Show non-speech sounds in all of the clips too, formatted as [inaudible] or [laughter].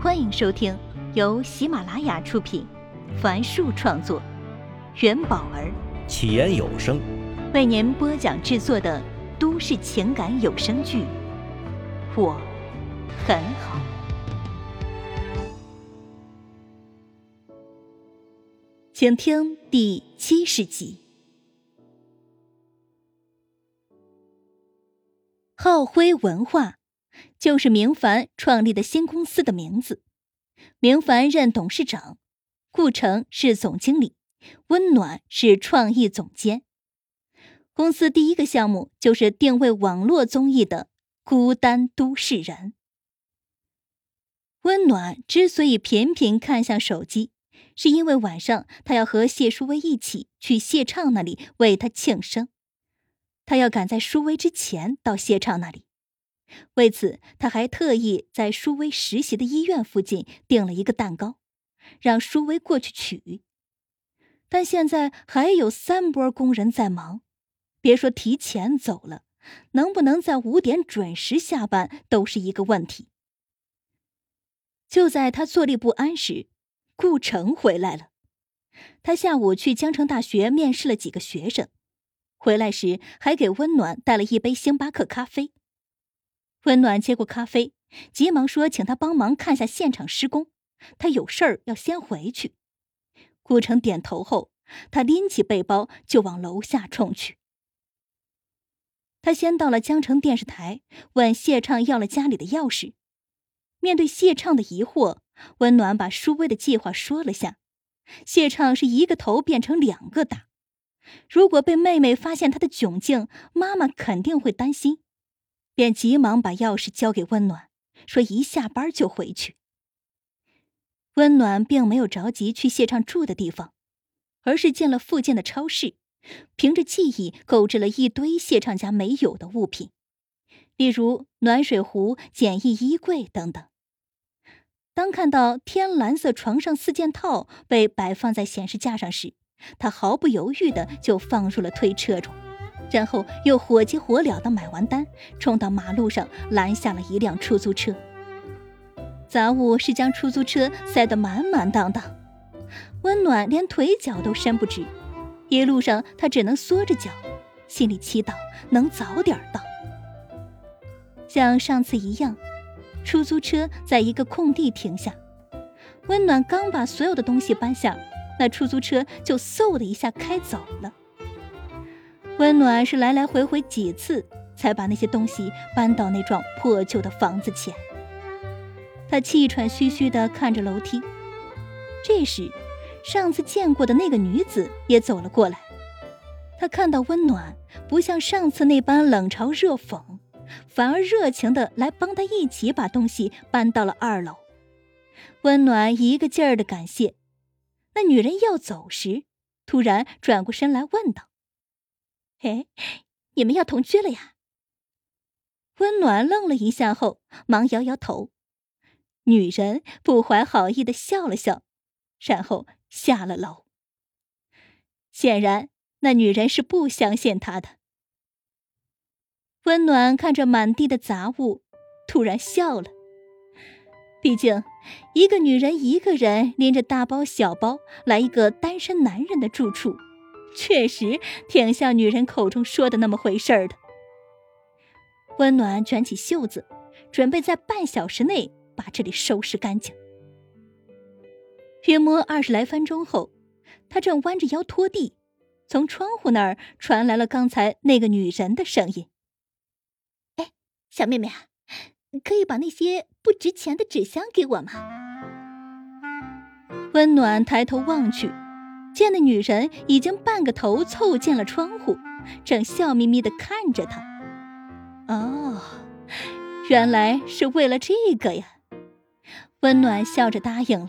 欢迎收听由喜马拉雅出品，凡树创作，元宝儿起言有声为您播讲制作的都市情感有声剧《我很好》，请听第七十集。浩辉文化。就是明凡创立的新公司的名字。明凡任董事长，顾城是总经理，温暖是创意总监。公司第一个项目就是定位网络综艺的《孤单都市人》。温暖之所以频频看向手机，是因为晚上他要和谢淑薇一起去谢畅那里为他庆生，他要赶在淑薇之前到谢畅那里。为此，他还特意在舒薇实习的医院附近订了一个蛋糕，让舒薇过去取。但现在还有三波工人在忙，别说提前走了，能不能在五点准时下班都是一个问题。就在他坐立不安时，顾城回来了。他下午去江城大学面试了几个学生，回来时还给温暖带了一杯星巴克咖啡。温暖接过咖啡，急忙说：“请他帮忙看下现场施工，他有事儿要先回去。”顾城点头后，他拎起背包就往楼下冲去。他先到了江城电视台，问谢畅要了家里的钥匙。面对谢畅的疑惑，温暖把舒薇的计划说了下。谢畅是一个头变成两个大，如果被妹妹发现他的窘境，妈妈肯定会担心。便急忙把钥匙交给温暖，说一下班就回去。温暖并没有着急去谢畅住的地方，而是进了附近的超市，凭着记忆购置了一堆谢畅家没有的物品，例如暖水壶、简易衣柜等等。当看到天蓝色床上四件套被摆放在显示架上时，他毫不犹豫的就放入了推车中。然后又火急火燎的买完单，冲到马路上拦下了一辆出租车。杂物是将出租车塞得满满当当，温暖连腿脚都伸不直。一路上他只能缩着脚，心里祈祷能早点到。像上次一样，出租车在一个空地停下，温暖刚把所有的东西搬下，那出租车就嗖的一下开走了。温暖是来来回回几次，才把那些东西搬到那幢破旧的房子前。他气喘吁吁地看着楼梯。这时，上次见过的那个女子也走了过来。他看到温暖不像上次那般冷嘲热讽，反而热情地来帮他一起把东西搬到了二楼。温暖一个劲儿地感谢。那女人要走时，突然转过身来问道。哎，你们要同居了呀？温暖愣了一下后，忙摇摇头。女人不怀好意的笑了笑，然后下了楼。显然，那女人是不相信他的。温暖看着满地的杂物，突然笑了。毕竟，一个女人一个人拎着大包小包来一个单身男人的住处。确实挺像女人口中说的那么回事儿的。温暖卷起袖子，准备在半小时内把这里收拾干净。约摸二十来分钟后，他正弯着腰拖地，从窗户那儿传来了刚才那个女人的声音：“哎，小妹妹啊，可以把那些不值钱的纸箱给我吗？”温暖抬头望去。见那女人已经半个头凑近了窗户，正笑眯眯的看着他。哦，原来是为了这个呀！温暖笑着答应了，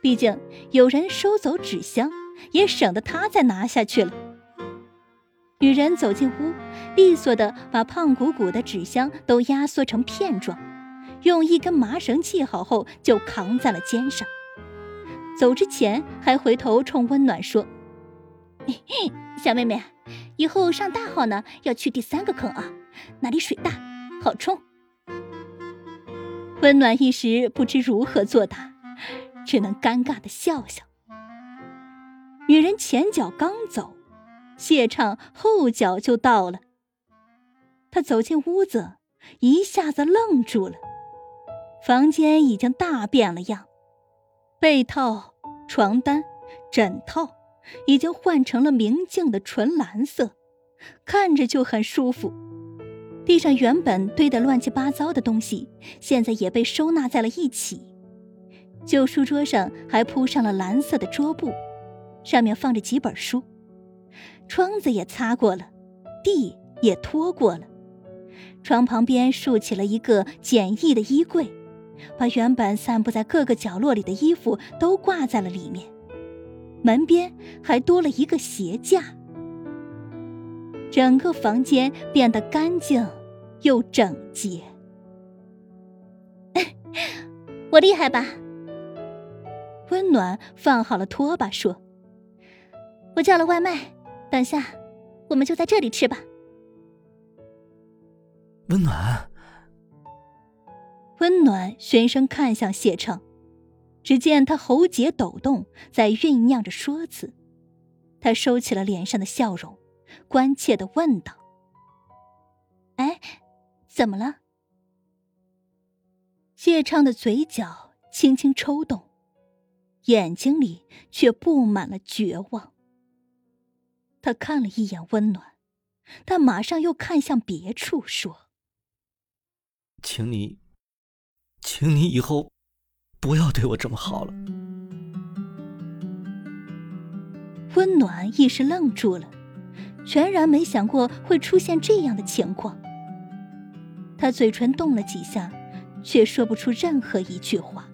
毕竟有人收走纸箱，也省得他再拿下去了。女人走进屋，利索的把胖鼓鼓的纸箱都压缩成片状，用一根麻绳系好后，就扛在了肩上。走之前还回头冲温暖说：“ [laughs] 小妹妹，以后上大号呢要去第三个坑啊，那里水大，好冲。”温暖一时不知如何作答，只能尴尬的笑笑。女人前脚刚走，谢畅后脚就到了。他走进屋子，一下子愣住了。房间已经大变了样，被套、床单、枕套已经换成了明净的纯蓝色，看着就很舒服。地上原本堆得乱七八糟的东西，现在也被收纳在了一起。旧书桌上还铺上了蓝色的桌布，上面放着几本书。窗子也擦过了，地也拖过了。床旁边竖起了一个简易的衣柜。把原本散布在各个角落里的衣服都挂在了里面，门边还多了一个鞋架，整个房间变得干净又整洁。[laughs] 我厉害吧？温暖放好了拖把，说：“我叫了外卖，等下我们就在这里吃吧。”温暖。温暖循声看向谢畅，只见他喉结抖动，在酝酿着说辞。他收起了脸上的笑容，关切的问道：“哎，怎么了？”谢畅的嘴角轻轻抽动，眼睛里却布满了绝望。他看了一眼温暖，但马上又看向别处，说：“请你。”请你以后不要对我这么好了。温暖一时愣住了，全然没想过会出现这样的情况。他嘴唇动了几下，却说不出任何一句话。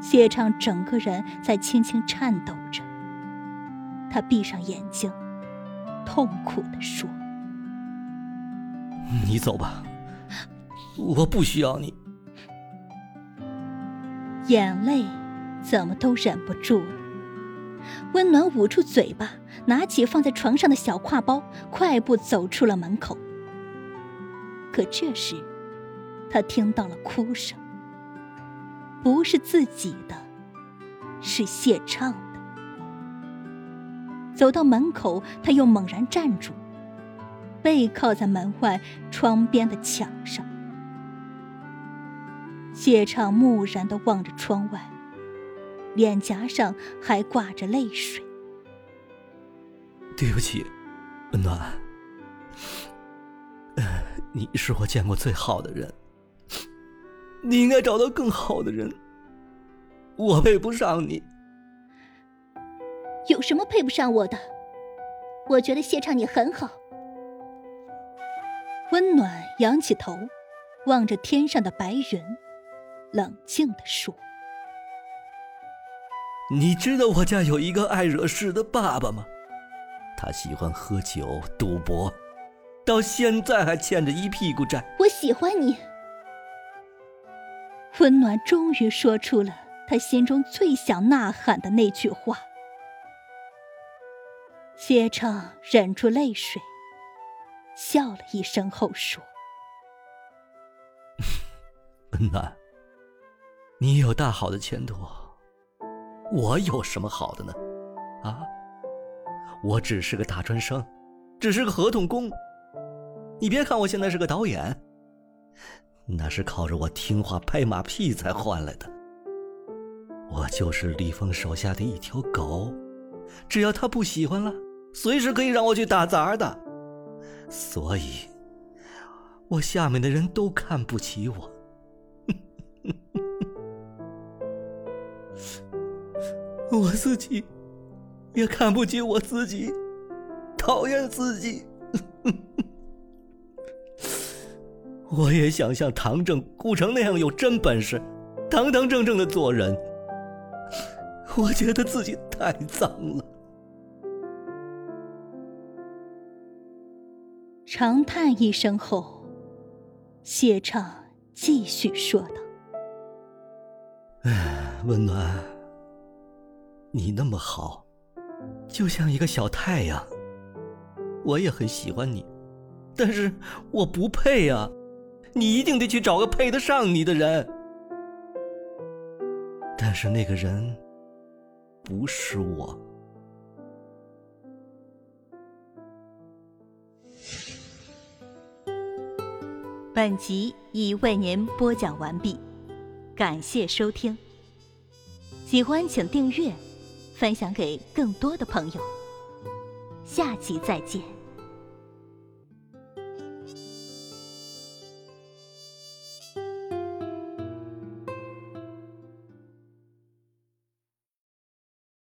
谢畅整个人在轻轻颤抖着，他闭上眼睛，痛苦的说：“你走吧。”我不需要你，眼泪怎么都忍不住了。温暖捂住嘴巴，拿起放在床上的小挎包，快步走出了门口。可这时，他听到了哭声，不是自己的，是谢畅的。走到门口，他又猛然站住，背靠在门外窗边的墙上。谢畅木然的望着窗外，脸颊上还挂着泪水。对不起，温暖，你是我见过最好的人，你应该找到更好的人。我配不上你。有什么配不上我的？我觉得谢畅你很好。温暖仰起头，望着天上的白云。冷静的说：“你知道我家有一个爱惹事的爸爸吗？他喜欢喝酒、赌博，到现在还欠着一屁股债。我喜欢你。”温暖终于说出了他心中最想呐喊的那句话。谢畅忍住泪水，笑了一声后说：“温暖。”你有大好的前途，我有什么好的呢？啊，我只是个大专生，只是个合同工。你别看我现在是个导演，那是靠着我听话拍马屁才换来的。我就是李峰手下的一条狗，只要他不喜欢了，随时可以让我去打杂的。所以，我下面的人都看不起我。我自己也看不起我自己，讨厌自己。[laughs] 我也想像唐正、顾城那样有真本事，堂堂正正的做人。我觉得自己太脏了。长叹一声后，谢畅继续说道：“哎，温暖。”你那么好，就像一个小太阳。我也很喜欢你，但是我不配啊，你一定得去找个配得上你的人。但是那个人不是我。本集已为您播讲完毕，感谢收听。喜欢请订阅，分享给更多的朋友。下期再见。